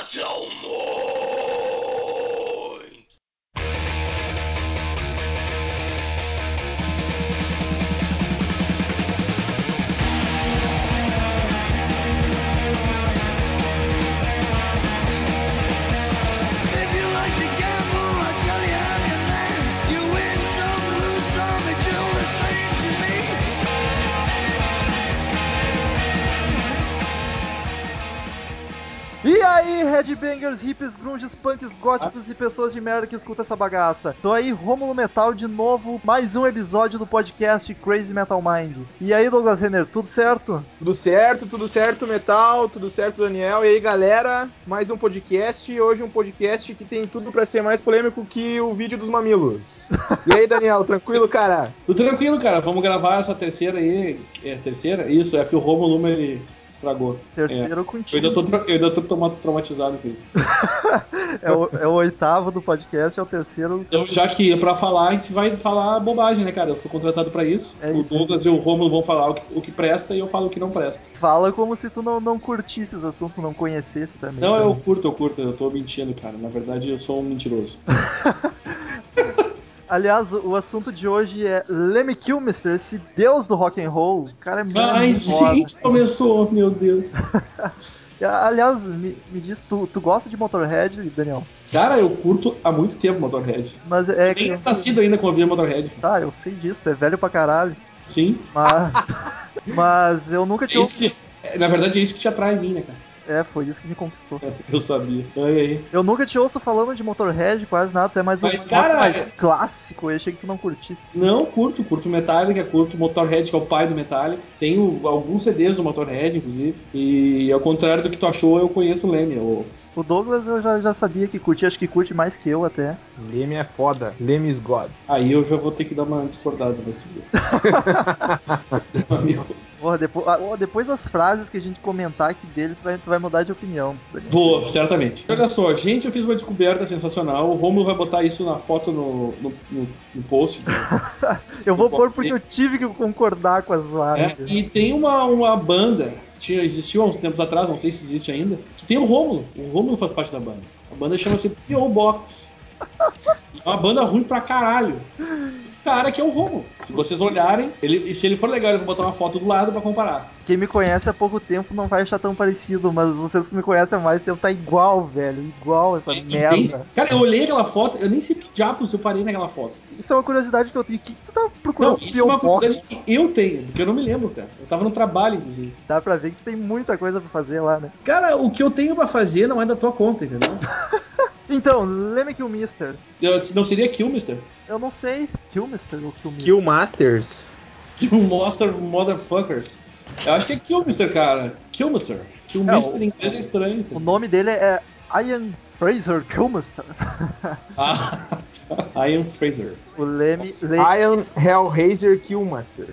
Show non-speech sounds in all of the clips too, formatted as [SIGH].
much, oh, more. Headbangers, hips, grunges, punks, góticos e pessoas de merda que escutam essa bagaça. Tô aí, Rômulo Metal de novo, mais um episódio do podcast Crazy Metal Mind. E aí, Douglas Renner, tudo certo? Tudo certo, tudo certo, Metal, tudo certo, Daniel. E aí, galera, mais um podcast. Hoje um podcast que tem tudo pra ser mais polêmico que o vídeo dos mamilos. [LAUGHS] E aí, Daniel, tranquilo, cara? Tudo tranquilo, cara. Vamos gravar essa terceira aí. É terceira? Isso, é porque o Romulo ele estragou. Terceiro É. Eu contigo. ainda tô, eu ainda tô trauma- traumatizado com isso. [LAUGHS] É o, é o oitavo do podcast, é o terceiro. Então, já que é pra falar, a gente vai falar bobagem, né, cara? Eu fui contratado pra isso. É o isso. Douglas e o Romulo vão falar o que, o que presta e eu falo o que não presta. Fala como se tu não, não curtisse os assuntos, não conhecesse também. Não, tá? eu curto, eu curto. Eu tô mentindo, cara. Na verdade, eu sou um mentiroso. [LAUGHS] Aliás, o assunto de hoje é Lemmy Kilmister, esse deus do rock and roll. O cara é muito Ai, foda. gente, começou, meu Deus. [LAUGHS] Aliás, me, me diz, tu, tu gosta de Motorhead, Daniel? Cara, eu curto há muito tempo Motorhead. Mas é Nem que. é nascido ainda quando eu via Motorhead. cara. Tá, eu sei disso, tu é velho pra caralho. Sim. Mas, [LAUGHS] mas eu nunca É tinha. isso que, é, na verdade, é isso que te atrai em mim, né, cara? É, foi isso que me conquistou. É, Eu sabia. Ai, ai. Eu nunca te ouço falando de Motorhead, quase nada. Tu é mais um Mas, rock cara, mais é- clássico. Eu achei que tu não curtisse. Não, curto, curto Metallica, curto Motorhead, que é o pai do Metallica. Tenho alguns CDs do Motorhead, inclusive. E ao contrário do que tu achou, eu conheço o Leme. Eu... O Douglas eu já, já sabia que curtia, acho que curte mais que eu até. Leme é foda. Leme is God. Aí eu já vou ter que dar uma discordada pra ti. [LAUGHS] Meu amigo. Porra, depois, ah, ó, depois das frases que a gente comentar aqui dele, tu vai, tu vai mudar de opinião. Daniel. Vou, certamente. Olha só, gente, eu fiz uma descoberta sensacional. O Romulo vai botar isso na foto no, no, no- no post. [LAUGHS] Eu vou pôr porque eu tive que concordar com as É, zoadas. e tem uma, uma banda, tinha, existiu há uns tempos atrás, não sei se existe ainda, que tem o Rômulo. O Rômulo faz parte da banda. A banda chama-se P.O. Box. É uma banda ruim pra caralho. Cara que é o Rômulo. Se vocês olharem, ele, e se ele for legal, eu vou botar uma foto do lado pra comparar. Quem me conhece há pouco tempo não vai achar tão parecido, mas vocês que me conhecem há mais tempo tá igual, velho. Igual essa É merda. Cara, eu olhei aquela foto, eu nem sei que diabos eu parei naquela foto. Isso é uma curiosidade que eu tenho. O que, que tu tá procurando? Não, isso é uma curiosidade que eu tenho, porque eu não me lembro, cara. Eu tava no trabalho, inclusive. Dá pra ver que tem muita coisa pra fazer lá, né? Cara, o que eu tenho pra fazer não é da tua conta, entendeu? [LAUGHS] Então, Leme Killmister. Eu- não seria Killmister? Eu não sei. Killmister ou Killmister? Killmasters. Killmonster Motherfuckers. Eu acho que é Killmister, cara. Killmister. Killmister É, o- em inglês é estranho. O nome dele é Ian Fraser Killmister. [LAUGHS] Ah, tá. Ian Fraser. O Leme. Le... Iron Hellraiser Killmaster.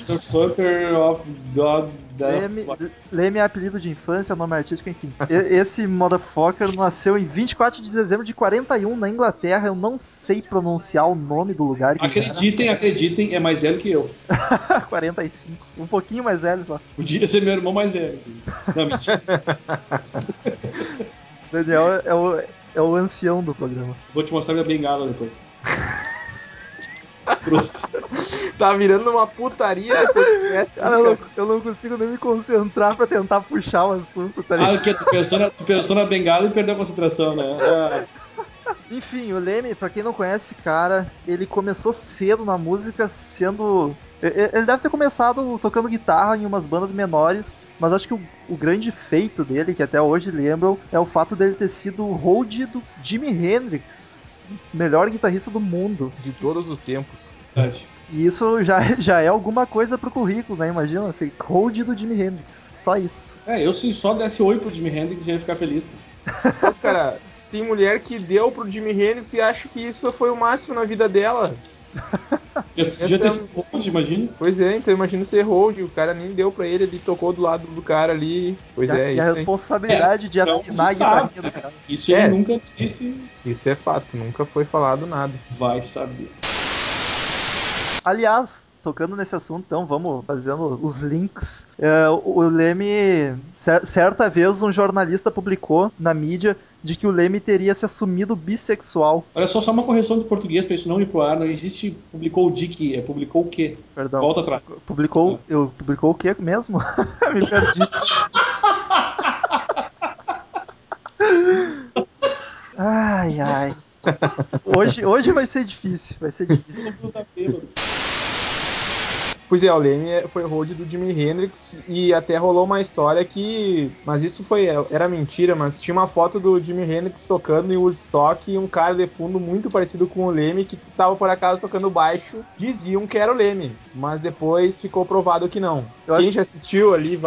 Motherfucker of God. Leme, Leme é apelido de infância, nome artístico, enfim. Esse motherfucker nasceu em 24 de dezembro de 41 na Inglaterra. Eu não sei pronunciar o nome do lugar. que Acreditem, acreditem, é mais velho que eu. [LAUGHS] era. 45. Um pouquinho mais velho só. Podia ser meu irmão mais velho. Não, mentira. [LAUGHS] Daniel é o, é o ancião do programa. Vou te mostrar minha bengala depois. [LAUGHS] [LAUGHS] Tá virando uma putaria depois que. Cara, eu não, eu não consigo nem me concentrar pra tentar puxar o assunto, tá ligado? Ah, o que? Tu pensou, na, tu pensou na bengala e perdeu a concentração, né? Ah, Enfim, o Leme, pra quem não conhece, cara, ele começou cedo na música sendo. Ele deve ter começado tocando guitarra em umas bandas menores, mas acho que o, o grande feito dele, que até hoje lembram, é o fato dele ter sido o hold do Jimi Hendrix, melhor guitarrista do mundo. De todos os tempos. verdade. E isso já, [LAUGHS] já é alguma coisa pro currículo, né? Imagina, ser hold do Jimi Hendrix. Só isso. É, eu se só desse oi pro Jimi Hendrix já ia ficar feliz. cara. Cara, tem mulher que deu pro Jimi Hendrix e acha que isso foi o máximo na vida dela. Essa ter é sido hold, imagina. Pois é, então imagina ser hold, o cara nem deu pra ele, ele tocou do lado do cara ali. Pois e a, é, e a isso, aí. responsabilidade de Não afinar a se sabe, guitarrinha do cara. Isso É. ele nunca disse, isso é fato, nunca foi falado nada. vai saber. Aliás, tocando nesse assunto, então vamos fazendo os links. É, o Leme, cer- certa vez, um jornalista publicou na mídia de que o Leme teria se assumido bissexual. Olha só, só uma correção de português pra isso não ir pro ar. Não existe publicou o Dick, é publicou o quê? Perdão. Volta atrás. Publicou. Eu publicou o que mesmo? [LAUGHS] Me perdi. Ai, ai. Hoje, hoje vai ser difícil, vai ser difícil. Todo mundo tá bêbado. Pois é, o Leme é- foi road do Jimi Hendrix e até rolou uma história que. Mas isso foi. Era mentira, mas tinha uma foto do Jimi Hendrix tocando em Woodstock e um cara de fundo muito parecido com o Leme que tava por acaso tocando baixo. Diziam que era o Leme, mas depois ficou provado que não. Eu Quem já assistiu ali.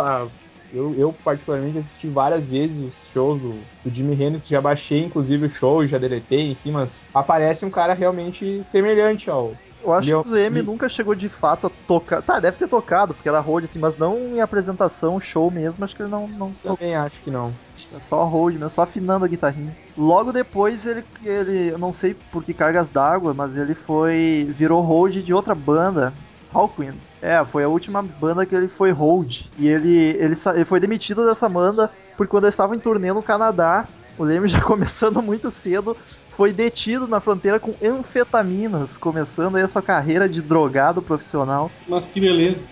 Eu, eu, particularmente, assisti várias vezes os shows do, do Jimi Hendrix, já baixei inclusive o show, já deletei, enfim, mas aparece um cara realmente semelhante ao, Eu acho que o me- nunca chegou de fato a tocar. Tá, deve ter tocado, porque era road, assim, mas não em apresentação, show mesmo, acho que ele não, não. Também acho que não. É só road mesmo, só afinando a guitarrinha. Logo depois ele, ele eu não sei por que cargas d'água, mas ele foi. virou road de outra banda, Hawkwind. É, foi a última banda que ele foi hold. E ele, ele, sa- ele foi demitido dessa banda porque quando eles estavam em turnê no Canadá, o Leme já [LAUGHS] começando muito cedo, foi detido na fronteira com anfetaminas, começando aí a sua carreira de drogado profissional. Mas que beleza.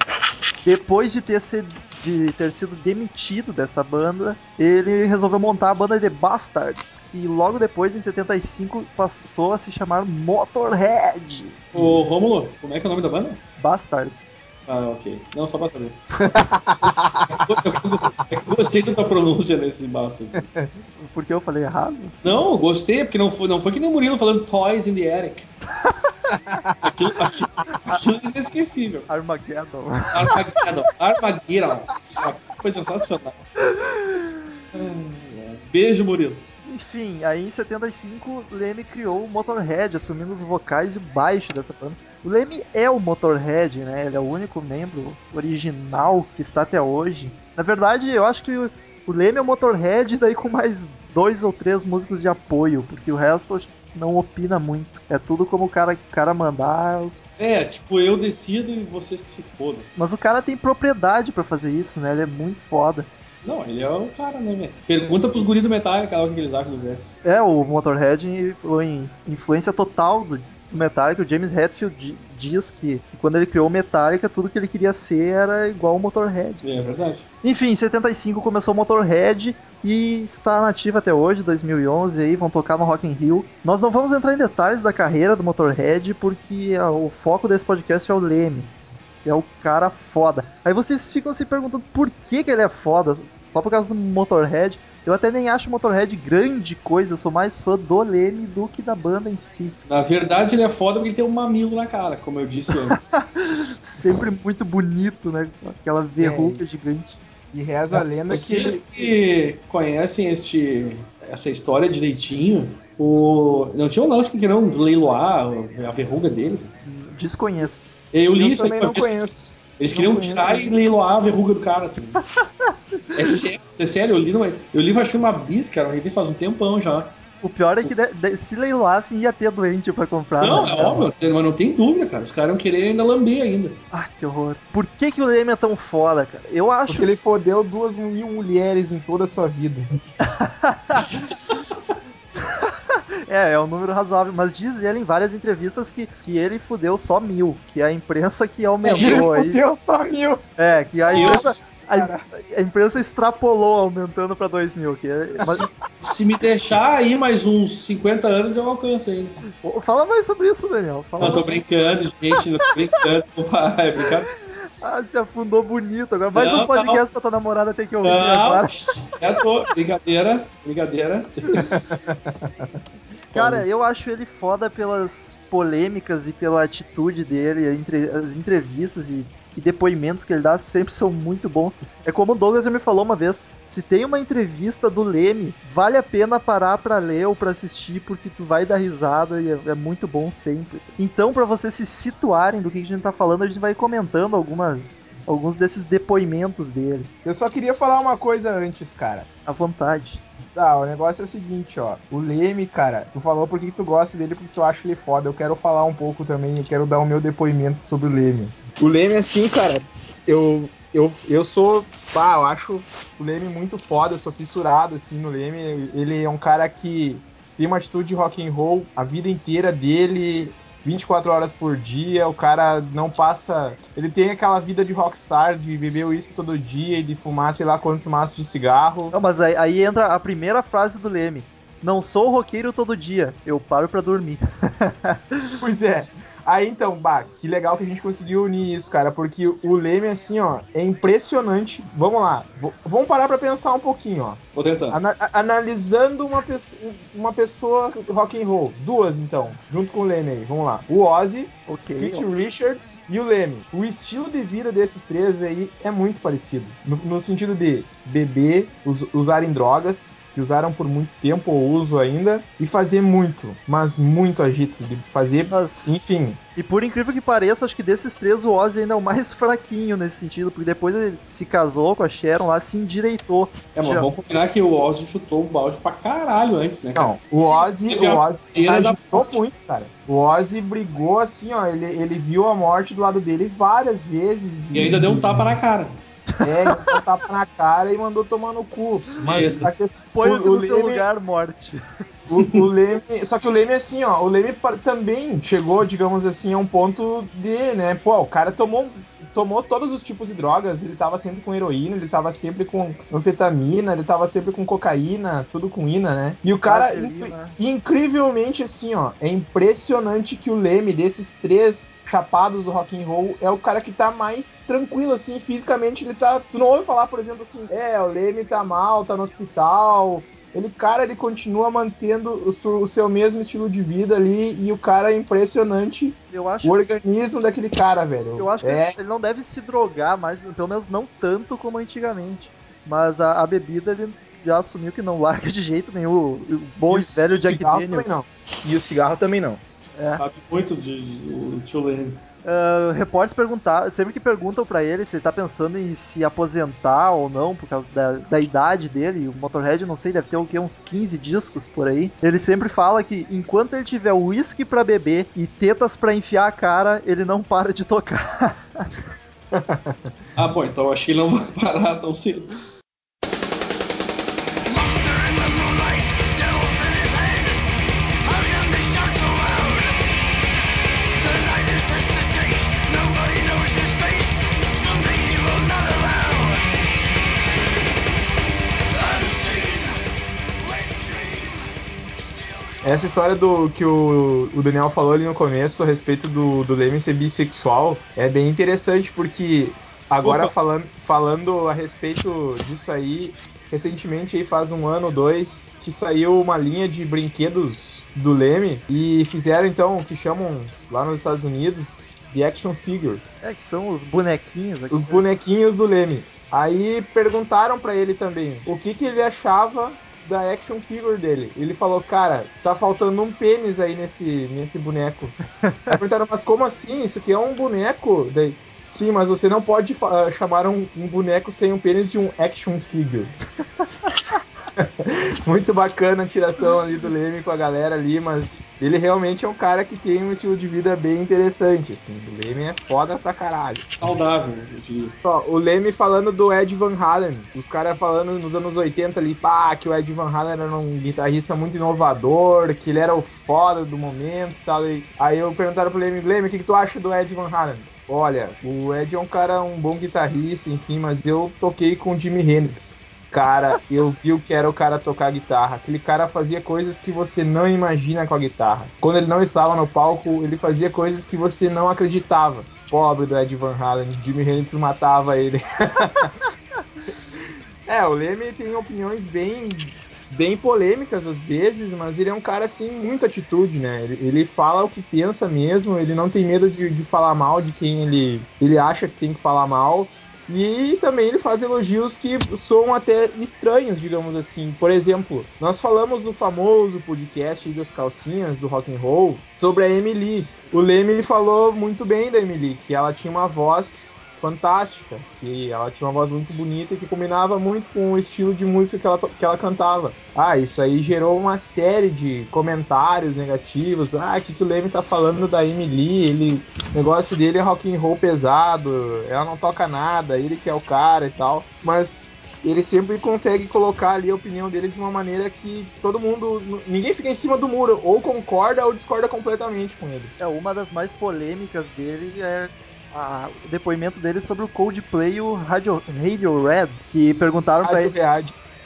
Depois de ter, se- de ter sido demitido dessa banda, ele resolveu montar a banda The Bastards, que logo depois, em 75, passou a se chamar Motorhead. Ô, Rômulo, como é que é o nome da banda? Bastards. Ah, ok. Não, só pra saber. [LAUGHS] é que eu gostei da tua pronúncia nesse basta. Porque eu falei errado? Não, eu gostei, porque não foi, não foi que nem o Murilo falando Toys in the Attic. [LAUGHS] Aquilo, aquilo, aquilo é inesquecível. Armageddon. Armageddon. Armageddon. Foi sensacional. Beijo, Murilo. Enfim, aí em 75, Leme criou o Motorhead, assumindo os vocais e o baixo dessa banda. O Leme é o Motorhead, né? Ele é o único membro original que está até hoje. Na verdade, eu acho que o Leme é o Motorhead, daí com mais dois ou três músicos de apoio, porque o resto não opina muito. É tudo como o cara, o cara mandar. os- É, tipo, eu decido e vocês que se fodam. Mas o cara tem propriedade pra fazer isso, né? Ele é muito foda. Não, ele é o cara, né? Pergunta pros guris do Metallica o que eles acham do velho. É, o Motorhead foi influência total do, do Metallica. O James Hetfield di- diz que, que quando ele criou o Metallica, tudo que ele queria ser era igual o Motorhead. É verdade. Enfim, em 75 começou o Motorhead e está nativa até hoje, 2011, aí vão tocar no Rock in Rio. Nós não vamos entrar em detalhes da carreira do Motorhead, porque o foco desse podcast é o Leme, que é o cara foda. Aí vocês ficam se perguntando por que, que ele é foda, só por causa do Motorhead. Eu até nem acho o Motorhead grande coisa, eu sou mais fã do Leme do que da banda em si. Na verdade, ele é foda porque ele tem um mamilo na cara, como eu disse antes. [LAUGHS] Sempre muito bonito, né? Aquela verruga gigante. E reza a lenda que ele. Vocês que conhecem este, essa história direitinho, o... não tinha um lance que queriam leiloar a verruga dele? Desconheço. Eu li Eu isso também uma não conheço. Eles queriam tirar e leiloar a verruga do cara. Tipo. [LAUGHS] é sério, é sério, eu li, numa, eu li que uma bis, cara, uma revista faz um tempão já. O pior é que de- de- se leiloassem ia ter doente pra comprar. não, né, é óbvio, mas não tem dúvida, cara. Os caras iam querer ainda lamber ainda. Ah, que horror. Por que, que o Leme é tão foda, cara? Eu acho. Porque ele fodeu duas mil mulheres em toda a sua vida. [LAUGHS] É, é um número razoável, mas diz ele em várias entrevistas que, que ele fudeu só mil, que a imprensa que aumentou [LAUGHS] aí. Fodeu só mil. É, que a imprensa, a, a imprensa extrapolou aumentando pra dois mil. Que é- mas- Se me deixar aí mais uns 50 anos, eu alcanço ainda. Fala mais sobre isso, Daniel. Fala Não, tô brincando, gente, não tô brincando. [LAUGHS] Opa, é brincadeira. Ah, se afundou bonito. Agora mais Não, um podcast pra tua namorada ter que ouvir Não, agora. [LAUGHS] já tô. Brincadeira, brincadeira. [LAUGHS] Cara, eu acho ele foda pelas polêmicas e pela atitude dele, entre- as entrevistas e, e depoimentos que ele dá sempre são muito bons. É como o Douglas já me falou uma vez, se tem uma entrevista do Leme, vale a pena parar pra ler ou pra assistir, porque tu vai dar risada e é, é muito bom sempre. Então, pra vocês se situarem do que a gente tá falando, a gente vai comentando algumas alguns desses depoimentos dele. Eu só queria falar uma coisa antes, cara. À vontade. Tá, o negócio é o seguinte, ó. O Leme, cara, tu falou porque que tu gosta dele, porque tu acha ele foda. Eu quero falar um pouco também, eu quero dar o meu depoimento sobre o Leme. O Leme, assim, cara, eu, eu, eu sou. Pá, eu acho o Leme muito foda, eu sou fissurado, assim, no Leme. Ele é um cara que tem uma atitude de rock and roll a vida inteira dele. 24 horas por dia, o cara não passa. Ele tem aquela vida de rockstar, de beber uísque todo dia e de fumar sei lá quantos maços de cigarro. Não, mas aí, aí entra a primeira frase do Leme. Não sou roqueiro todo dia, eu paro pra dormir. [LAUGHS] Pois é. Aí então, bah, que legal que a gente conseguiu unir isso, cara, porque o Leme, assim, ó, é impressionante. Vamos lá, vamos parar pra pensar um pouquinho, ó. Vou tentar. Ana- analisando uma, pesso- uma pessoa rock and roll, duas então, junto com o Leme aí, vamos lá. O Ozzy, ok. Keith Richards e o Leme. O estilo de vida desses três aí é muito parecido. No, no sentido de beber, us- usarem drogas, que usaram por muito tempo ou uso ainda, e fazer muito, mas muito agito. De fazer, Mas, enfim. E por incrível que pareça, acho que desses três o Ozzy ainda é o mais [LAUGHS] fraquinho nesse sentido, porque depois ele se casou com a Sharon lá, se endireitou. É, mas Já- vamos combinar que o Ozzy chutou o balde pra caralho antes, né, cara? Não, o Ozzy, o Ozzy da agitou muito, cara. O Ozzy brigou assim, ó. Ele, ele viu a morte do lado dele várias vezes. E ainda deu um tapa na cara. É, ele deu um tapa na cara e mandou tomar no cu. Mas Isso. a questão. Põe-se o- o no seu Leme- lugar, morte. O, o Leme, só que o Leme assim, ó, o Leme também chegou, digamos assim, a um ponto de, né, pô, o cara tomou tomou todos os tipos de drogas, ele tava sempre com heroína, ele tava sempre com anfetamina, ele tava sempre com cocaína, tudo com ina, né? E o cara incri- incrivelmente assim, ó, é impressionante que o Leme desses três chapados do rock and roll é o cara que tá mais tranquilo assim, fisicamente, ele tá, tu não ouve falar, por exemplo, assim, é, o Leme tá mal, tá no hospital, ele, cara, ele continua mantendo o, su- o seu mesmo estilo de vida ali e o cara é impressionante. Eu acho, O organismo daquele cara, velho. eu acho que é, ele não deve se drogar mais, pelo menos não tanto como antigamente. Mas a, a bebida ele já assumiu que não larga de jeito nenhum. O, o bom e o velho Jack Daniels. também não. E o cigarro também não. É. Sabe muito de, de- do tio Leme. Uh, repórteres perguntar, sempre que perguntam pra ele se ele tá pensando em se aposentar ou não, por causa da, da idade dele, o Motorhead, não sei, deve ter o quê, uns 15 discos por aí. Ele sempre fala que enquanto ele tiver uísque pra beber e tetas pra enfiar a cara, ele não para de tocar. [LAUGHS] Ah, bom, então acho que ele não vai parar tão cedo. Essa história do que o, o Daniel falou ali no começo a respeito do, do Leme ser bissexual é bem interessante porque agora Opa. falando, falando a respeito disso aí, recentemente aí faz um ano ou dois que saiu uma linha de brinquedos do Leme e fizeram então o que chamam lá nos Estados Unidos de action figure. É, que são os bonequinhos aqui. Os bonequinhos do Leme. Aí perguntaram pra ele também o que, que ele achava da action figure dele. Ele falou, cara, tá faltando um pênis aí nesse, nesse boneco. [LAUGHS] Aí perguntaram, mas como assim? Isso aqui é um boneco? Daí, Sim, mas você não pode ah, chamar um, um boneco sem um pênis de um action figure. [LAUGHS] Muito bacana a tiração ali do Leme com a galera ali, mas ele realmente é um cara que tem um estilo de vida bem interessante, assim. O Leme é foda pra caralho. Saudável, eu diria. Ó, o Leme falando do Ed Van Halen, os caras falando nos anos 80 ali, pá, que o Ed Van Halen era um guitarrista muito inovador, que ele era o foda do momento e tal. E aí eu perguntaram pro Leme, Leme, o que, que tu acha do Ed Van Halen? Olha, o Ed é um cara, um bom guitarrista, enfim, mas eu toquei com o Jimi Hendrix. Cara, eu vi o que era o cara tocar guitarra. Aquele cara fazia coisas que você não imagina com a guitarra. Quando ele não estava no palco, ele fazia coisas que você não acreditava. Pobre do Ed Van Halen, Jimi Hendrix matava ele. [LAUGHS] é, o Leme tem opiniões bem bem polêmicas às vezes, mas ele é um cara assim muito atitude, né? Ele, ele fala o que pensa mesmo, ele não tem medo de, de falar mal de quem ele, ele acha que tem que falar mal. E também ele faz elogios que soam até estranhos, digamos assim. Por exemplo, nós falamos no famoso podcast das calcinhas do rock and roll sobre a Emily. O Leme ele falou muito bem da Emily, que ela tinha uma voz fantástica, que ela tinha uma voz muito bonita e que combinava muito com o estilo de música que ela, que ela cantava. Ah, isso aí gerou uma série de comentários negativos. Ah, o que, que o Leme tá falando da Emily? Ele, o negócio dele é rock and roll pesado, ela não toca nada, ele que é o cara e tal. Mas ele sempre consegue colocar ali a opinião dele de uma maneira que todo mundo. ninguém fica em cima do muro, ou concorda ou discorda completamente com ele. É, uma das mais polêmicas dele é a- o depoimento dele sobre o Coldplay e o Radio, Radio Red, que perguntaram pra Rádio ele,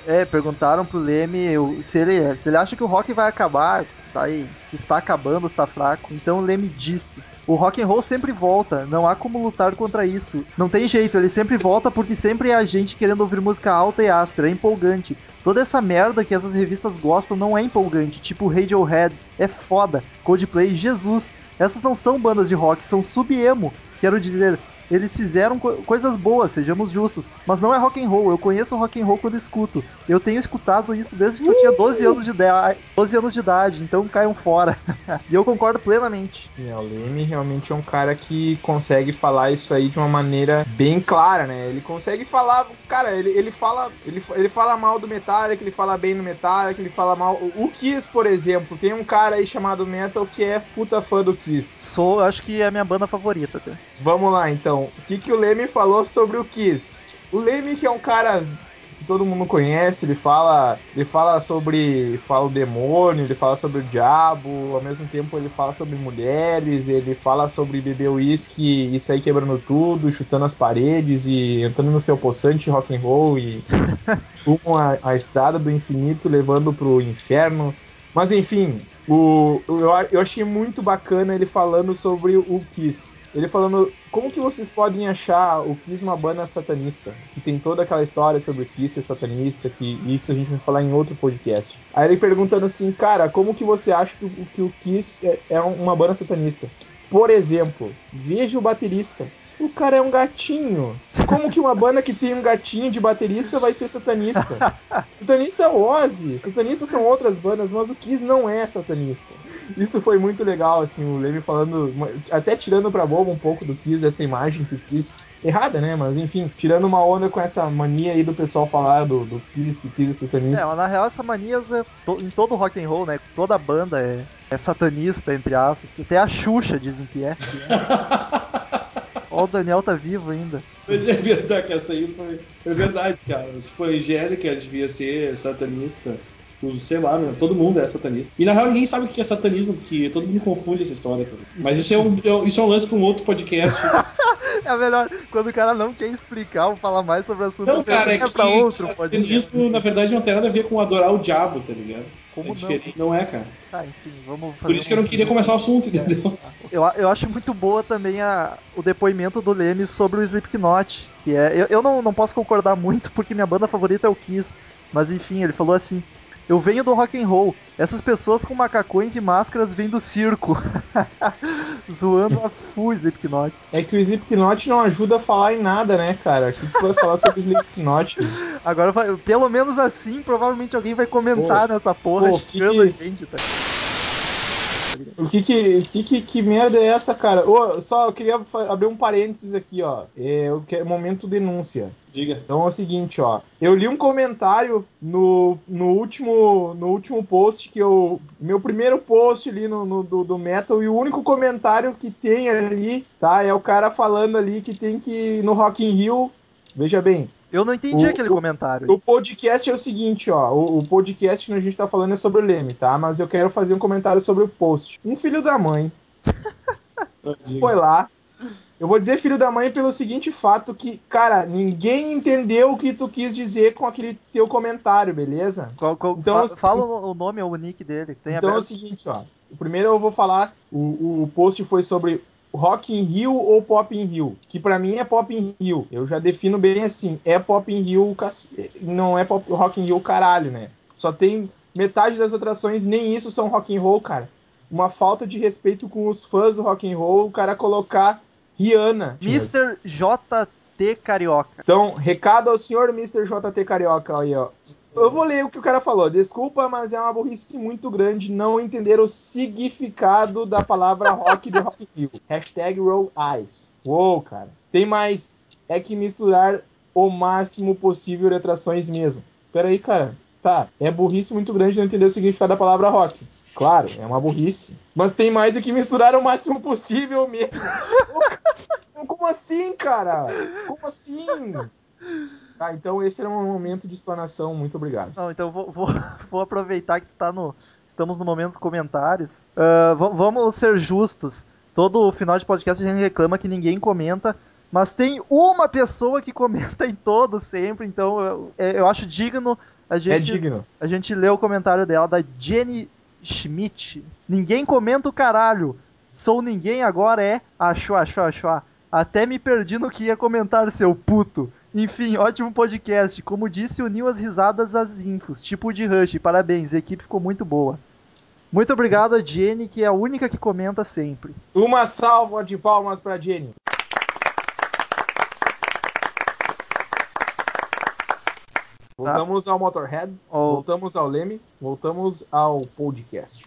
é, perguntaram pro Leme se ele, se ele acha que o rock vai acabar, se, tá aí, se está acabando, se está fraco. Então o Leme disse: "O rock and roll sempre volta, não há como lutar contra isso. Não tem jeito, ele sempre volta porque sempre é a gente querendo ouvir música alta e áspera, é empolgante. Toda essa merda que essas revistas gostam não é empolgante, tipo Radiohead, é foda. Coldplay, Jesus. Essas não são bandas de rock, são sub-emo. Quero dizer, eles fizeram co- coisas boas, sejamos justos, mas não é rock and roll. Eu conheço rock and roll quando escuto. Eu tenho escutado isso desde que eu tinha 12 anos de idade, 12 anos de idade, então caiam fora. [LAUGHS] e eu concordo plenamente. É, o Leme realmente é um cara que consegue falar isso aí de uma maneira bem clara, né? Ele consegue falar, cara, ele, ele fala, ele, ele fala mal do Metallica, ele fala bem no Metallica, ele fala mal. O, o Kiss, por exemplo, tem um cara aí chamado Metal que é puta fã do Kiss. Sou, acho que é a minha banda favorita até. Vamos lá, então. O que, que o Leme falou sobre o Kiss? O Leme, que é um cara que todo mundo conhece, ele fala, ele fala sobre fala o demônio, ele fala sobre o diabo, ao mesmo tempo ele fala sobre mulheres, ele fala sobre beber uísque e sair quebrando tudo, chutando as paredes e entrando no seu poçante rock and roll e [LAUGHS] rumam a, a estrada do infinito levando pro inferno. Mas enfim, o, eu, eu achei muito bacana ele falando sobre o Kiss. Ele falando como que vocês podem achar o Kiss uma banda satanista, que tem toda aquela história sobre o Kiss ser satanista, que isso a gente vai falar em outro podcast. Aí ele perguntando assim, cara, como que você acha que, o- que o Kiss é, é uma banda satanista? Por exemplo, veja o baterista. O cara é um gatinho. Como que uma banda que tem um gatinho de baterista vai ser satanista? [LAUGHS] Satanista é o Ozzy, satanistas são outras bandas, mas o Kiss não é satanista. Isso foi muito legal, assim, o Leme falando, até tirando pra boba um pouco do Kiss, essa imagem que o Kiss, errada, né, mas enfim, tirando uma onda com essa mania aí do pessoal falar do, do Kiss, que Kiss é satanista. É, mas na real essa mania é to- em todo rock and roll, né? Toda banda é, é satanista, entre aspas. Até a Xuxa dizem que é. [LAUGHS] Ó, o Daniel tá vivo ainda. Mas é verdade que essa aí foi. É verdade, cara. Tipo, a Angélica devia ser satanista. O- Sei lá, meu, todo mundo é satanista. E na real ninguém sabe o que é satanismo, porque todo mundo confunde essa história. Cara. Mas isso é, um, é- isso é um lance pra um outro podcast. [LAUGHS] É melhor, quando o cara não quer explicar ou falar mais sobre o assunto, Não, você cara, é que pra outro podcast. satanismo, na verdade, não tem nada a ver com adorar o diabo, tá ligado? Como é não? diferente. Não é, cara. Tá, enfim, vamos Por isso que eu um- não queria começar o assunto, [LAUGHS] entendeu? Eu, eu acho muito boa também a, o depoimento do Leme sobre o Slipknot, que é... Eu, eu não, não posso concordar muito porque minha banda favorita é o Kiss, mas enfim, ele falou assim... Eu venho do rock and roll. Essas pessoas com macacões e máscaras vêm do circo. [LAUGHS] Zoando a full Slipknot. É que o Slipknot não ajuda a falar em nada, né, cara? O que tu vai falar sobre o Slipknot? [LAUGHS] Agora, vai- pelo menos assim, provavelmente alguém vai comentar nessa porra, pô, que- a gente, tá? O que que, que, que, que merda é essa, cara? Só eu queria abrir um parênteses aqui, ó. É o que é momento denúncia. Diga. Então é o seguinte, ó. Eu li um comentário no, no, último, no último post que eu. Meu primeiro post ali no, no- do, do Metal e o único comentário que tem ali, tá? É o cara falando ali que tem que no Rock in Rio. Veja bem, Eu não entendi O- aquele o- comentário. o podcast é o seguinte, ó. O, o podcast que a gente tá falando é sobre o Leme, tá? Mas eu quero fazer um comentário sobre o post. Um filho da mãe foi lá. Eu vou dizer filho da mãe pelo seguinte fato que, cara, ninguém entendeu o que tu quis dizer com aquele teu comentário, beleza? Qual- qual- Então, fa- assim- fala o nome ou o nick dele. então é o aberto. seguinte, ó. O primeiro eu vou falar, o, o post foi sobre Rock in Rio ou Pop in Rio, que pra mim é Pop in Rio. Eu já defino bem assim, é Pop in Rio, não é pop, Rock in Rio caralho, né? Só tem metade das atrações, nem isso são rock and roll, cara. Uma falta de respeito com os fãs do rock and roll, o cara colocar Rihanna. Mr. JT Carioca. Então, recado ao senhor Mr. JT Carioca aí, ó. Eu vou ler o que o cara falou. Desculpa, mas é uma burrice muito grande não entender o significado da palavra rock de Rock Rio. [LAUGHS] Hashtag Roll Eyes. Uou, cara. Tem mais. É que misturar o máximo possível de atrações mesmo. Pera aí, cara. Tá, é burrice muito grande não entender o significado da palavra rock. Claro, é uma burrice. Mas tem mais é que misturar o máximo possível mesmo. [LAUGHS] Como assim, cara? Como assim? Tá, então esse era um momento de explanação. Muito obrigado. Não, então vou, vou, [LAUGHS] vou aproveitar que tá no. Estamos no momento dos comentários. Ah, va- vamos ser justos. Todo final de podcast a gente reclama que ninguém comenta. Mas tem uma pessoa que comenta em todos sempre, então eu, é- eu acho digno a gente, É digno. a gente ler o comentário dela, da Jenny Schmidt. Ninguém comenta o caralho. Sou ninguém agora é. Achou, achou, achou. Até me perdi no que ia comentar, seu puto. Enfim, ótimo podcast. Como disse, uniu as risadas às infos, tipo de Rush. Parabéns, a equipe ficou muito boa. Muito obrigado a Jenny, que é a única que comenta sempre. Uma salva de palmas pra Jenny. Voltamos ao Motorhead, Ao- voltamos ao Leme, voltamos ao podcast.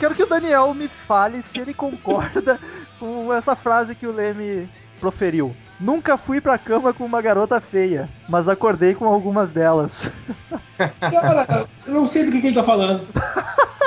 Quero que o Daniel me fale se ele concorda [LAUGHS] com essa frase que o Leme proferiu. Nunca fui pra cama com uma garota feia, mas acordei com algumas delas. [LAUGHS] Cara, eu não sei do que, ele tá falando. [LAUGHS]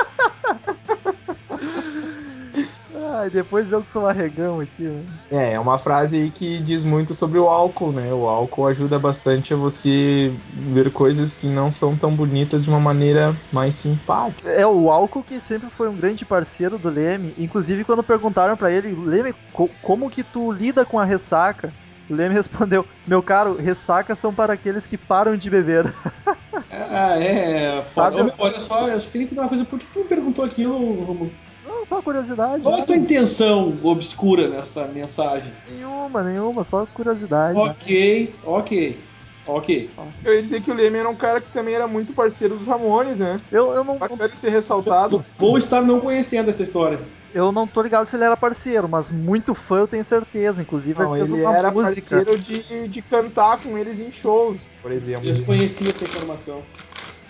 Ai, depois eu que sou um arregão aqui. né? É, é uma frase aí que diz muito sobre o álcool, né? O álcool ajuda bastante a você ver coisas que não são tão bonitas de uma maneira mais simpática. É o álcool que sempre foi um grande parceiro do Leme. Inclusive, quando perguntaram pra ele, Leme, co- como que tu lida com a ressaca? O Leme [LAUGHS] respondeu: Meu caro, ressacas são para aqueles que param de beber. Ah, é. Sabe Foda. As- meu, olha só, eu queria entender uma coisa. Por que tu me perguntou aquilo, Romulo? Não, só curiosidade. Qual é a né? tua intenção obscura nessa mensagem? Nenhuma, nenhuma, só curiosidade. né? Ok, ok, ok. Eu ia dizer que o Leme era um cara que também era muito parceiro dos Ramones, né? Eu, eu, não, Bacana ser ressaltado. Vou estar não conhecendo essa história. eu não tô ligado se ele era parceiro, mas muito fã eu tenho certeza. Inclusive, Não, ele fez ele uma era música. parceiro de, de cantar com eles em shows, por exemplo. Desconhecia essa informação.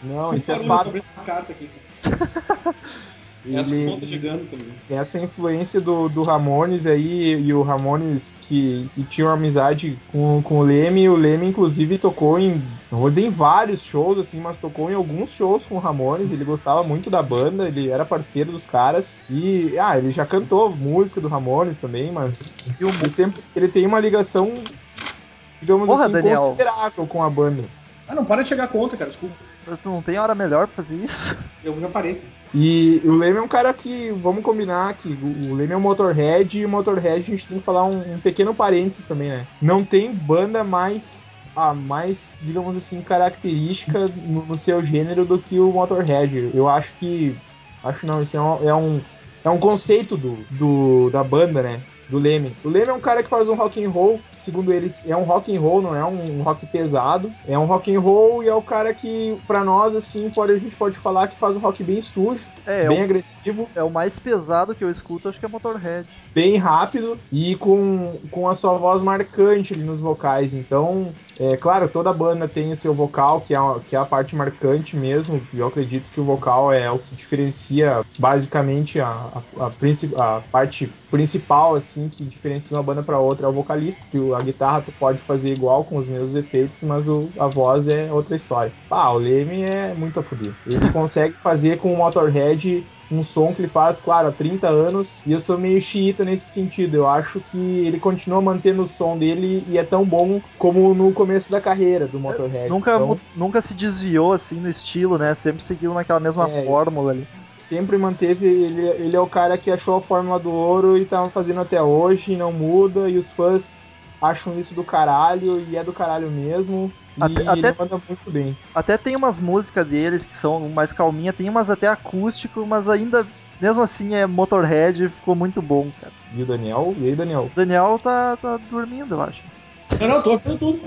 Não, isso é fato. carta aqui. [LAUGHS] É as Ele- contas chegando também. essa influência do, do Ramones aí, e o Ramones que, que tinha uma amizade com, com o Leme, o Leme inclusive tocou em, não vou dizer em vários shows, assim, mas tocou em alguns shows com o Ramones, ele gostava muito da banda, ele era parceiro dos caras, e, ah, ele já cantou música do Ramones também, mas E ele sempre, ele tem uma ligação, digamos Porra, assim, Daniel. considerável com a banda. Ah, não, para de chegar a conta, cara, desculpa. Tu não tem hora melhor pra fazer isso? Eu já parei. E o Leme é um cara que, vamos combinar que o Leme é um Motorhead e o Motorhead a gente tem que falar um, um pequeno parênteses também, né? Não tem banda mais, a mais, digamos assim, característica no, no seu gênero do que o Motorhead. Eu acho que, acho não, isso é um, é um, é um conceito do, do, da banda, né? Do Leme. O Leme é um cara que faz um rock and roll, segundo eles, é um rock and roll, não é um rock pesado. É um rock and roll e é o cara que, pra nós, assim, pode, a gente pode falar que faz um rock bem sujo, É, é bem o, agressivo, é o mais pesado que eu escuto, acho que é Motorhead. bem rápido e com, com a sua voz marcante ali nos vocais. Então, é claro, toda banda tem o seu vocal, que é, a- que é a parte marcante mesmo. Eu acredito que o vocal é o que diferencia basicamente a, a, a, a parte principal, assim, que diferencia uma banda para outra é o vocalista. Que a guitarra tu pode fazer igual com os mesmos efeitos, mas o, a voz é outra história. Ah, o Leme é muito a fuder. Ele [LAUGHS] consegue fazer com o Motorhead um som que ele faz, claro, há 30 anos, e eu sou meio xiita nesse sentido. Eu acho que ele continua mantendo o som dele e é tão bom como no começo da carreira do Motorhead. Nunca, Então, nunca se desviou assim no estilo, né? Sempre seguiu naquela mesma É. fórmula ali. sempre manteve, ele, ele é o cara que achou a fórmula do ouro e tá fazendo até hoje, não muda, e os fãs acham isso do caralho, e é do caralho mesmo. Até- ele até- manda muito bem. Até tem umas músicas deles que são mais calminha, tem umas até acústico, mas ainda, mesmo assim, é Motorhead, ficou muito bom, cara. E o Daniel? E aí, Daniel? O Daniel tá, tá dormindo, eu acho. Não, não, tô ouvindo tudo.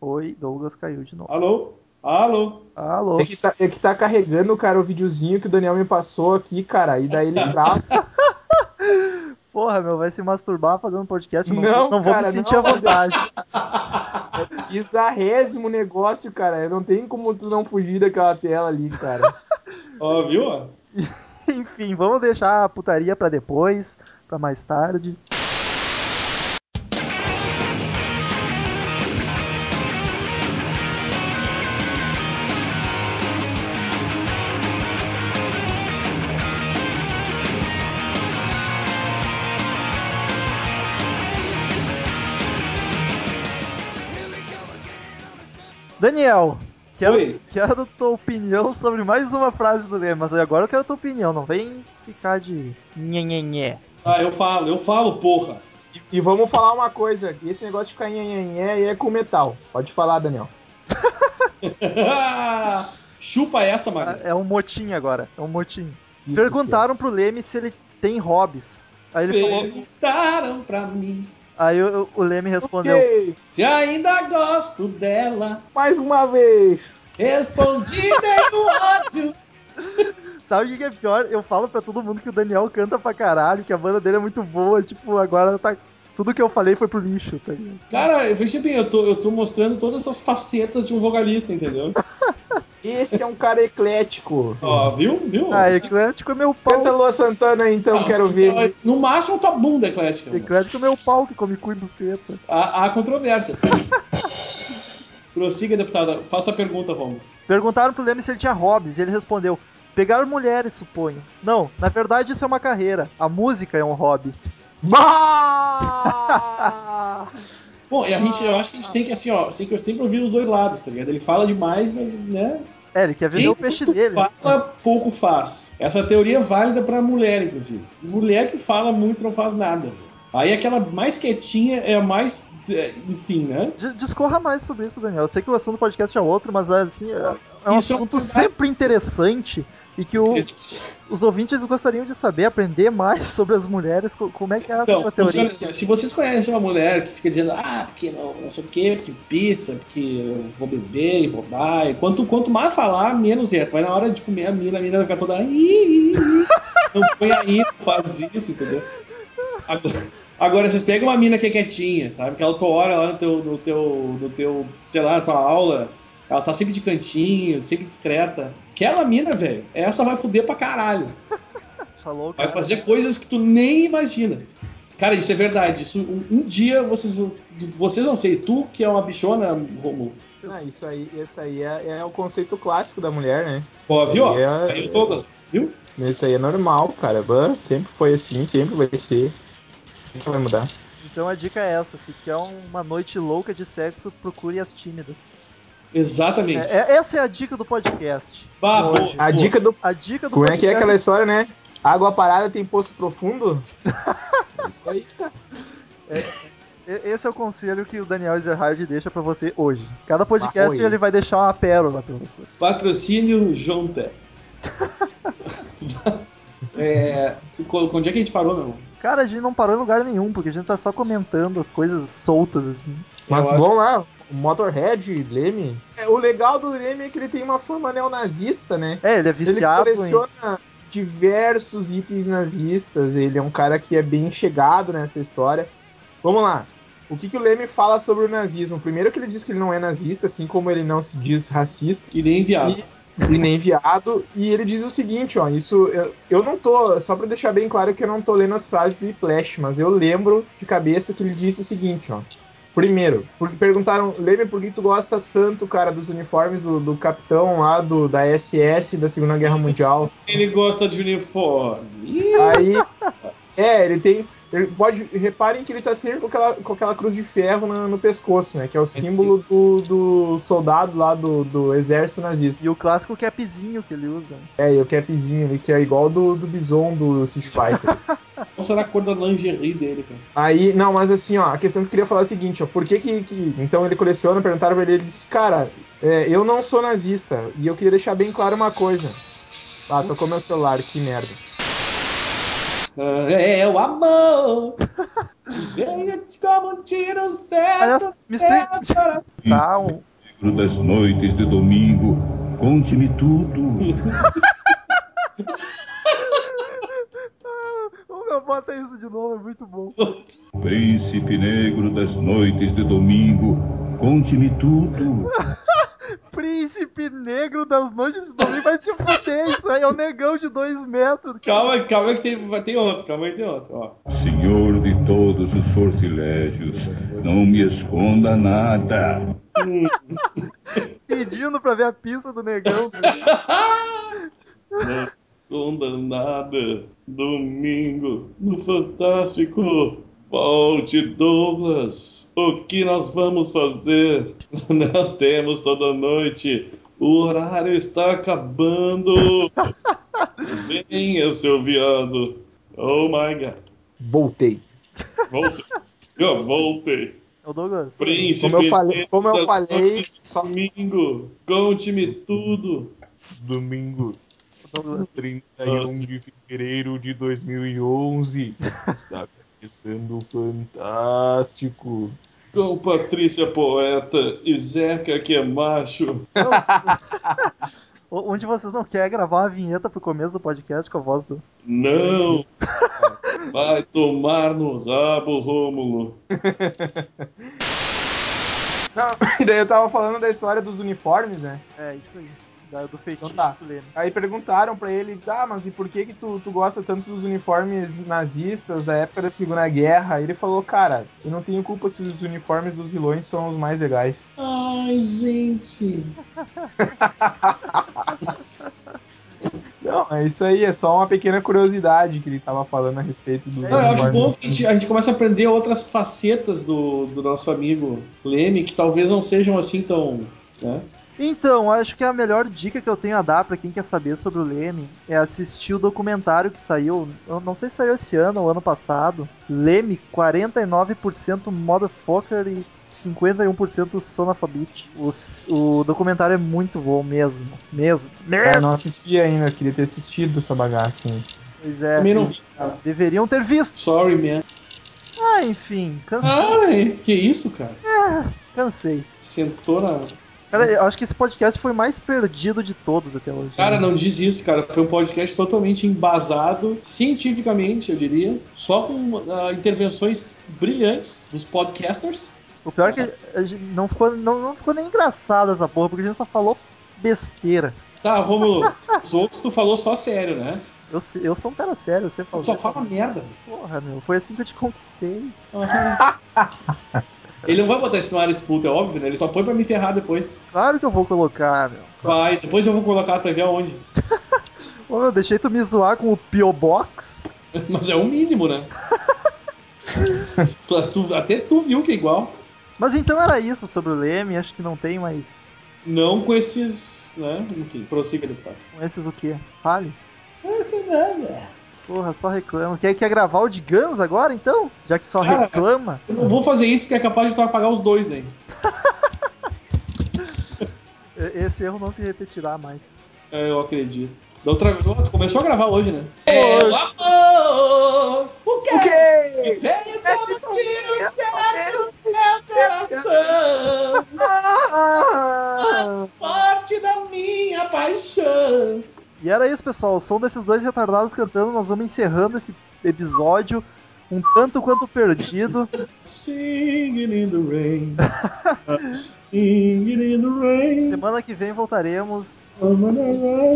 Oi, Douglas caiu de novo. Alô? Alô? Alô? É que, tá, é que tá carregando, cara, o videozinho que o Daniel me passou aqui, cara. E daí ele trava. [LAUGHS] Porra, meu, vai se masturbar fazendo podcast? Eu Não, Não, não vou cara, me sentir não. à vontade. [LAUGHS] [LAUGHS] Bizarrésimo negócio, cara. Não tem como tu não fugir daquela tela ali, cara. [LAUGHS] Ó, viu? [LAUGHS] Enfim, vamos deixar a putaria pra depois, pra mais tarde. Daniel, quero, Oi. quero tua opinião sobre mais uma frase do Lema, mas agora eu quero tua opinião, não vem ficar de nhenhenhé. Ah, eu falo, eu falo, porra. E, e vamos falar uma coisa. Esse negócio de ficar nhenhenhé é com metal. Pode falar, Daniel. [LAUGHS] Chupa essa, Maria. É um motim agora, é um motim. Que Perguntaram pro Leme se ele tem hobbies. Aí ele falou, Perguntaram pra mim aí o, o Leme respondeu, se ainda gosto dela. mais uma vez. Respondi [LAUGHS] dei o ódio. sabe o que que é pior? Eu falo pra todo mundo que o Daniel canta pra caralho, que a banda dele é muito boa, tipo, agora tá... Tudo que eu falei foi pro lixo, tá ligado? Cara, veja bem, eu tô, eu tô mostrando todas essas facetas de um vocalista, entendeu? [LAUGHS] Esse é um cara eclético. Ó, viu? Viu? Ah, Eclético é meu pau. Canta Lua Santana aí, então, quero ver. No máximo tua bunda eclética. mano. Eclético é meu pau que come cu e buceta. Há, há controvérsias. [LAUGHS] Prossiga, deputada. Faça a pergunta, Romulo. Perguntaram pro Leme se ele tinha hobbies, e ele respondeu: pegar mulheres, suponho. Não, na verdade isso é uma carreira. A música é um hobby. [LAUGHS] Bom, e a gente, eu acho que a gente tem que, assim, ó, tem que sempre ouvir os dois lados, tá ligado? Ele fala demais, mas, né? É, ele quer vender o peixe dele. fala, pouco faz. Essa teoria é válida pra mulher, inclusive. Mulher que fala muito não faz nada. Aí aquela mais quietinha é a mais. é, Enfim, né? Discorra mais sobre isso, Daniel. Eu sei que o assunto do podcast é outro, mas assim, é, é um Isso é assunto verdade. sempre interessante e que o- os ouvintes gostariam de saber, aprender mais [LAUGHS] sobre as mulheres, co- como é que é essa Então, tua teoria. assim, se vocês conhecem uma mulher que fica dizendo, ah, porque não, não sei o quê, porque pizza, porque eu vou beber e vou dar, e quanto, quanto mais falar, menos é. Tu vai na hora de comer a mina, a mina vai ficar toda. Não põe aí, faz isso, entendeu? Agora, agora, vocês pegam uma mina que é quietinha, sabe? Que ela tua hora lá no teu, no teu, no teu, sei lá, na tua aula, ela tá sempre de cantinho, sempre discreta. Aquela mina, velho, essa vai foder pra caralho. [LAUGHS] Falou, Vai cara. fazer coisas que tu nem imagina. Cara, isso é verdade. Isso, um, um dia vocês, vocês não sei, tu que é uma bichona, Romulo. Ah, isso aí, isso aí é, é o conceito clássico da mulher, né? Ó, Isso viu? é- o Douglas, viu? Isso aí é normal, cara. Sempre foi assim, sempre vai ser. Nunca vai mudar. Então a dica é essa: se quer uma noite louca de sexo, procure as tímidas. Exatamente. É- é- essa é a dica do podcast. Bah, boa, A boa. dica do. A dica do Como é podcast. que é aquela história, né? Água parada tem poço profundo? É [LAUGHS] Isso aí, cara. E- Esse é o conselho que o Daniel Ezerhard deixa pra você hoje. Cada podcast Arroi. ele vai deixar uma pérola pra você. Patrocínio Jontex. [LAUGHS] é, onde é que a gente parou, meu? Cara, a gente não parou em lugar nenhum, porque a gente tá só comentando as coisas soltas, assim. Mas Eu bom lá, o Motorhead, Leme. É, o legal do Leme é que ele tem uma fama neonazista, né? É, ele é Ele viciado em. coleciona diversos itens nazistas. Ele é um cara que é bem chegado nessa história. Vamos lá. O que, que o Leme fala sobre o nazismo? Primeiro que ele diz que ele não é nazista, assim como ele não se diz racista E nem enviado. E- e nem viado. E ele diz o seguinte, ó, isso eu, eu não tô, só pra deixar bem claro que eu não tô lendo as frases do Whiplash, mas eu lembro de cabeça que ele disse o seguinte, ó. Primeiro, porque perguntaram, Leme, por que tu gosta tanto, cara, dos uniformes do, do capitão lá do, da SS da Segunda Guerra Mundial? [LAUGHS] Ele gosta de uniforme. Aí, é, ele tem. Ele pode. Reparem que ele tá sempre com aquela, com aquela cruz de ferro na- no pescoço, né? Que é o símbolo do, do soldado lá do, do exército nazista. E o clássico capzinho que ele usa. É, e o capzinho ali, que é igual do, do Bison do Street Fighter. [LAUGHS] Qual será a cor da lingerie dele, cara? Aí, não, mas assim, ó, a questão que eu queria falar é a seguinte, ó, por que que, que- então ele coleciona, perguntaram pra ele, ele disse, cara, é, eu não sou nazista, e eu queria deixar bem claro uma coisa. Ah, tocou meu celular, que merda. Ah, É o amor. [LAUGHS] Veio como um tiro certo. Aliás, me explica. Tá, um, Negro das noites de domingo, conte-me tudo. [LAUGHS] Ô, meu, bota isso de novo, é muito bom. Príncipe negro das noites de domingo, conte-me tudo. [LAUGHS] Príncipe negro das noites de domingo vai se fuder, isso aí é um negão de dois metros. Calma, calma que tem, tem outro, calma aí tem outro, ó. Senhor de todos os sortilégios, não me esconda nada. [LAUGHS] Pedindo pra ver a pista do negão. [LAUGHS] Não esconda nada. Domingo no Fantástico. Volte, Douglas. O que nós vamos fazer? [LAUGHS] Não temos toda noite. O horário está acabando. [LAUGHS] Venha, seu viado. Oh my god. Voltei. Voltei. Eu voltei. Ô, Douglas. Príncipe Como eu falei- como eu falei, só- Domingo. Conte-me tudo. Domingo, Ô, Douglas. 31 Nossa. de fevereiro de 2011. Está [LAUGHS] começando o Fantástico. Com Patrícia Poeta e Zeca que é macho. [LAUGHS] Onde vocês não querem gravar uma vinheta pro começo do podcast com a voz do. Não! Vai tomar no rabo, Rômulo. [LAUGHS] Não, e daí eu tava falando da história dos uniformes, né? É, isso aí. Da- do feitiço Então tá. Leme. Aí perguntaram pra ele, ah, mas e por que que tu, tu gosta tanto dos uniformes nazistas da época da Segunda Guerra? Aí ele falou, cara, eu não tenho culpa se os uniformes dos vilões são os mais legais. Ai, gente. [LAUGHS] Não, é isso aí, é só uma pequena curiosidade que ele tava falando a respeito do. É, Não, eu acho bom que a gente, a gente começa a aprender outras facetas do, do nosso amigo Leme, que talvez não sejam assim tão. Né? Então, acho que a melhor dica que eu tenho a dar pra quem quer saber sobre o Leme é assistir o documentário que saiu, eu não sei se saiu esse ano ou ano passado. Leme, 49% motherfucker e 51% sonafobite. O, o documentário é muito bom mesmo. Mesmo. É, Mesmo. não assisti ainda, queria ter assistido essa bagaça. hein. Pois é. Também não vi. Deveriam ter visto. Sorry, man. Ah, enfim, cansei. Ai, que isso, cara? cansei. Sentou na. Cara, eu acho que esse podcast foi mais perdido de todos até hoje. Cara, não diz isso, cara. Foi um podcast totalmente embasado, cientificamente, eu diria, só com ah, intervenções brilhantes dos podcasters. O pior é que não ficou, não, não ficou nem engraçado essa porra, porque a gente só falou besteira. Tá, Romulo, os outros tu falou só sério, né? Eu, eu sou um cara sério, você falou. só fala merda. Porra, meu, foi assim que eu te conquistei. [LAUGHS] Ele não vai botar isso no ar esse puto, é óbvio, né? Ele só põe pra me ferrar depois. Claro que eu vou colocar, meu. Vai, depois eu vou colocar, tu vai ver aonde. [LAUGHS] Ô, meu, deixei tu me zoar com o P.O. Box. [LAUGHS] Mas é o mínimo, né? [LAUGHS] Tu- até tu viu que é igual. Mas então era isso sobre o Leme, acho que não tem mais. Não com esses, né? Enfim, prossiga deputado. Com esses o quê? Fale. Essa nada. Porra, só reclama. Quer, quer gravar o de Guns agora, então? Já que só Cara, reclama. Eu não vou fazer isso porque é capaz de tu apagar os dois, né? [LAUGHS] Esse erro não se repetirá mais. É, eu acredito. Da outra vez, tu começou a gravar hoje, né? Hoje. É o amor! O quê? O quê? Veio como tiro certo seu coração Forte da minha paixão E era isso, pessoal. O som desses dois retardados cantando, nós vamos encerrando esse episódio um tanto quanto perdido. Singing in the rain Singing in the rain Semana que vem voltaremos.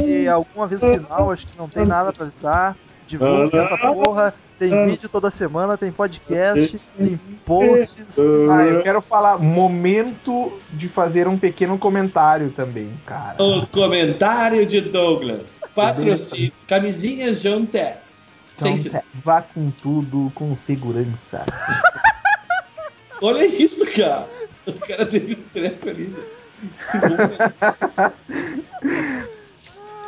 E alguma vez no final, acho que não tem nada pra avisar. Divulga essa porra. Tem vídeo toda semana, tem podcast, tem posts. Ah, eu quero falar, momento de fazer um pequeno comentário também, cara. O comentário de Douglas. Patrocínio. Camisinhas John Tex. Então, vá com tudo, com segurança. [LAUGHS] Olha isso, cara. O cara teve um treco ali [LAUGHS]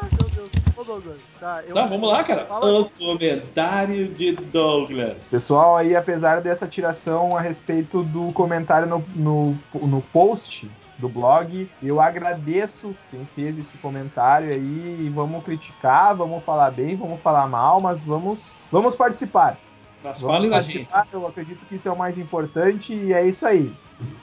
Ah, meu Deus. Ô, Douglas. Tá, eu- Tá, vamos lá, cara. Fala- O comentário de Douglas. Pessoal, aí apesar dessa tiração a respeito do comentário no, no, no post do blog, eu agradeço quem fez esse comentário aí. e Vamos criticar, vamos falar bem, vamos falar mal, mas vamos, vamos participar. Mas Vamos falem participar, eu acredito que isso é o mais importante e é isso aí.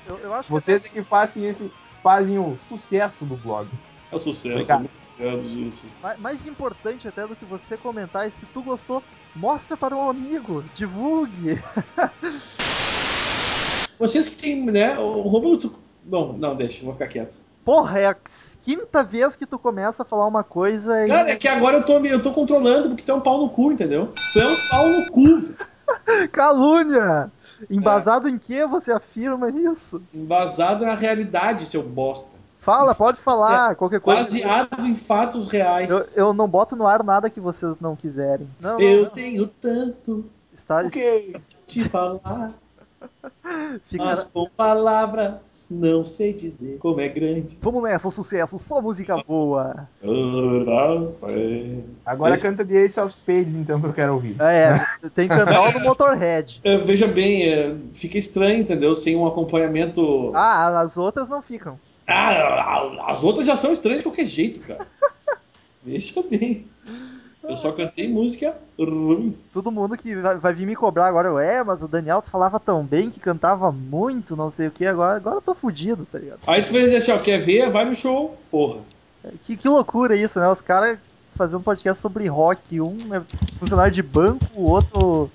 Eu, eu acho Vocês é que fazem, esse, fazem o sucesso do blog. É o sucesso. Obrigado. Muito obrigado, gente. que mais, importante até do que você comentar é se tu gostou, mostra para um amigo, divulgue. [LAUGHS] Vocês que tem, né? O Romulo. Tu... Bom, não, deixa, vou ficar quieto. Porra, é a quinta vez que tu começa a falar uma coisa e. Cara, é que agora eu tô, eu tô controlando porque tu é um pau no cu, entendeu? Tu é um pau no cu. [LAUGHS] Calúnia! Embasado em que você afirma isso? Embasado na realidade, seu bosta. Fala, pode falar, qualquer coisa. Baseado em fatos reais. Eu, eu não boto no ar nada que vocês não quiserem. Não, Eu não, tenho tanto está, Ok. te falar, [LAUGHS] fica- mas com palavras não sei dizer como é grande. Vamos nessa, sucesso, só música boa. Agora Esse- canta The Ace of Spades, então, que eu quero ouvir. É, tem que cantar o do Motorhead. [LAUGHS] É, veja bem, é, fica estranho, entendeu? Sem um acompanhamento. Ah, as outras não ficam. Ah, as outras já são estranhas de qualquer jeito, cara. [LAUGHS] Veja bem. Eu só cantei música ruim. Todo mundo que vai, vai vir me cobrar agora, eu, é, mas o Daniel tu falava tão bem que cantava muito, não sei o que, agora, agora eu tô fudido, tá ligado? Aí tu vai dizer assim, ó, quer ver? Vai no show, porra. Que, que loucura isso, né? Os caras fazendo podcast sobre rock, um é funcionário de banco, o outro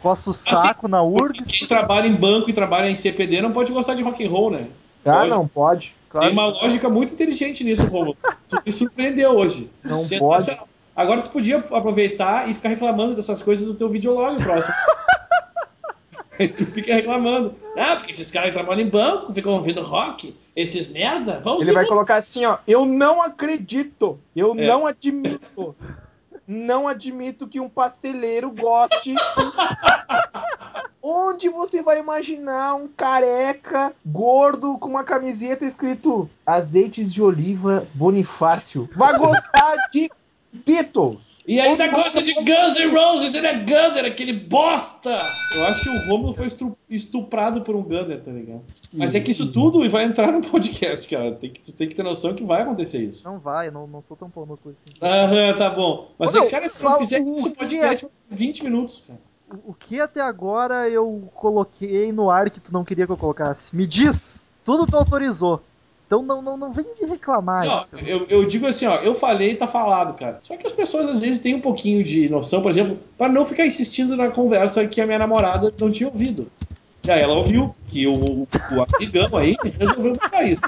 coça o saco na Porque URGS. quem trabalha em banco e trabalha em CPD não pode gostar de rock and roll, né? Ah, Pode. não pode. Claro, Tem uma lógica muito inteligente nisso, Romulo. Tu me surpreendeu hoje. Não Sensacional. Agora tu podia aproveitar e ficar reclamando dessas coisas do teu videolog próximo. [LAUGHS] Aí tu fica reclamando. Ah, porque esses caras trabalham em banco ficam ouvindo rock, esses merda, vão Ele vai colocar assim, ó. Eu não acredito. Eu É. não admito. Não admito que um pasteleiro goste. [LAUGHS] Onde você vai imaginar um careca gordo com uma camiseta escrito azeites de oliva Bonifácio? Vai gostar de Beatles. E ainda gosta de Guns N' Roses, ele é Gunner, aquele bosta! Eu acho que o Romulo foi estuprado por um Gunner, tá ligado? Mas é que isso tudo vai entrar no podcast, cara. Tem que, tu tem que ter noção que vai acontecer isso. Não vai, eu não, não sou tão pau no cu assim. Aham, tá bom. Mas Ô, é que, cara, se não fala fizer o isso, podcast 20 minutos, cara. O, que até agora eu coloquei no ar que tu não queria que eu colocasse? Me diz! Tudo tu autorizou. Então não, não, não vem de reclamar. Não, entendeu? eu, eu digo assim, ó, eu falei e tá falado, cara. Só que as pessoas às vezes têm um pouquinho de noção, por exemplo, pra não ficar insistindo na conversa que a minha namorada não tinha ouvido. E aí ela ouviu que o, o amigão aí resolveu botar isso.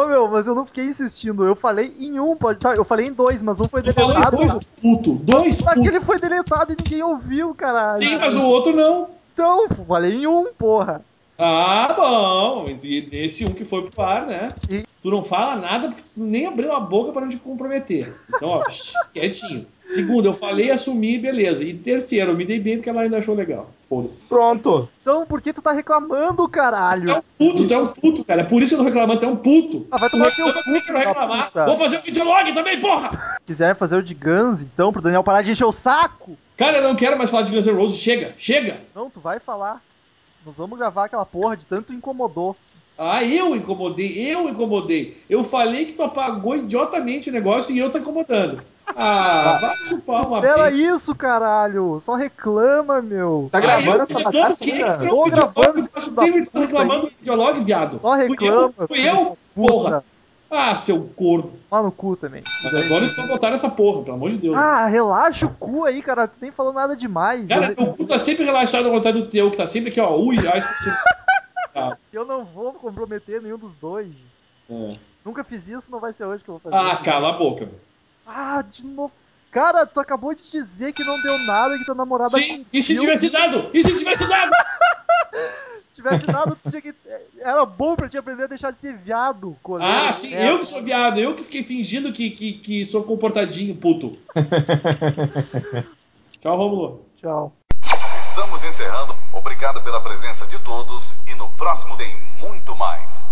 Ô meu, mas eu não fiquei insistindo. Eu falei em um, pode. Tá, eu falei em dois, mas um foi deletado. dois, puto. Dois, puto. Aquele foi deletado e ninguém ouviu, caralho. Sim, mas o outro não. Então, falei em um, porra. Ah, bom. E esse um que foi pro ar, né? E- Tu não fala nada porque tu nem abriu a boca pra não te comprometer. Então, ó, [LAUGHS] quietinho. Segundo, eu falei, assumi, beleza. E terceiro, eu me dei bem porque ela ainda achou legal. Foda-se. Pronto. Então, por que tu tá reclamando, Tu é um caralho? puto, tu é um puto, cara. É por isso que eu tô reclamando, tu é um puto. Ah, vai tomar teu cu, que eu não reclamar? puta. Vou fazer o videolog também, porra! Se quiser fazer o de Guns, então, pro Daniel parar de encher o saco. Cara, eu não quero mais falar de Guns N' Roses. Chega, chega! Não, tu vai falar. Nós vamos gravar aquela porra de tanto incomodou. Ah, eu incomodei, eu incomodei. Eu falei que tu apagou idiotamente o negócio e eu tô incomodando. Ah, vai chupar uma Pera vez. isso, caralho. Só reclama, meu. Tá Ah, gravando eu essa bagaça? Eu Tô gravando eu esse tô puta reclamando aí. do videolog, viado. Só Fui reclama. eu? Fui eu? da puta. Porra. Ah, seu corno. Lá no cu também. Mas olha que só botaram essa porra, pelo amor de Deus. Ah, relaxa o cu aí, cara. Tu nem falou nada demais. Cara, eu, teu cu tá sempre relaxado ao contrário do teu, que tá sempre aqui, ó. Ui, ai, ah, [LAUGHS] eu não vou comprometer nenhum dos dois. é. Nunca fiz isso, não vai ser hoje que eu vou fazer. ah, cala a boca. Ah, de novo. Cara, tu acabou de dizer que não deu nada, que tua namorada. Sim, e se tivesse dado? E se tivesse dado? [LAUGHS] Se tivesse dado, tu tinha que. Era bom pra te aprender a deixar de ser viado, coleiro. Ah, sim, É, eu que sou viado, eu que fiquei fingindo que, que, que sou comportadinho, puto. [LAUGHS] Tchau, Romulo. Tchau. Estamos encerrando. Obrigado pela presença de todos e no próximo tem muito mais.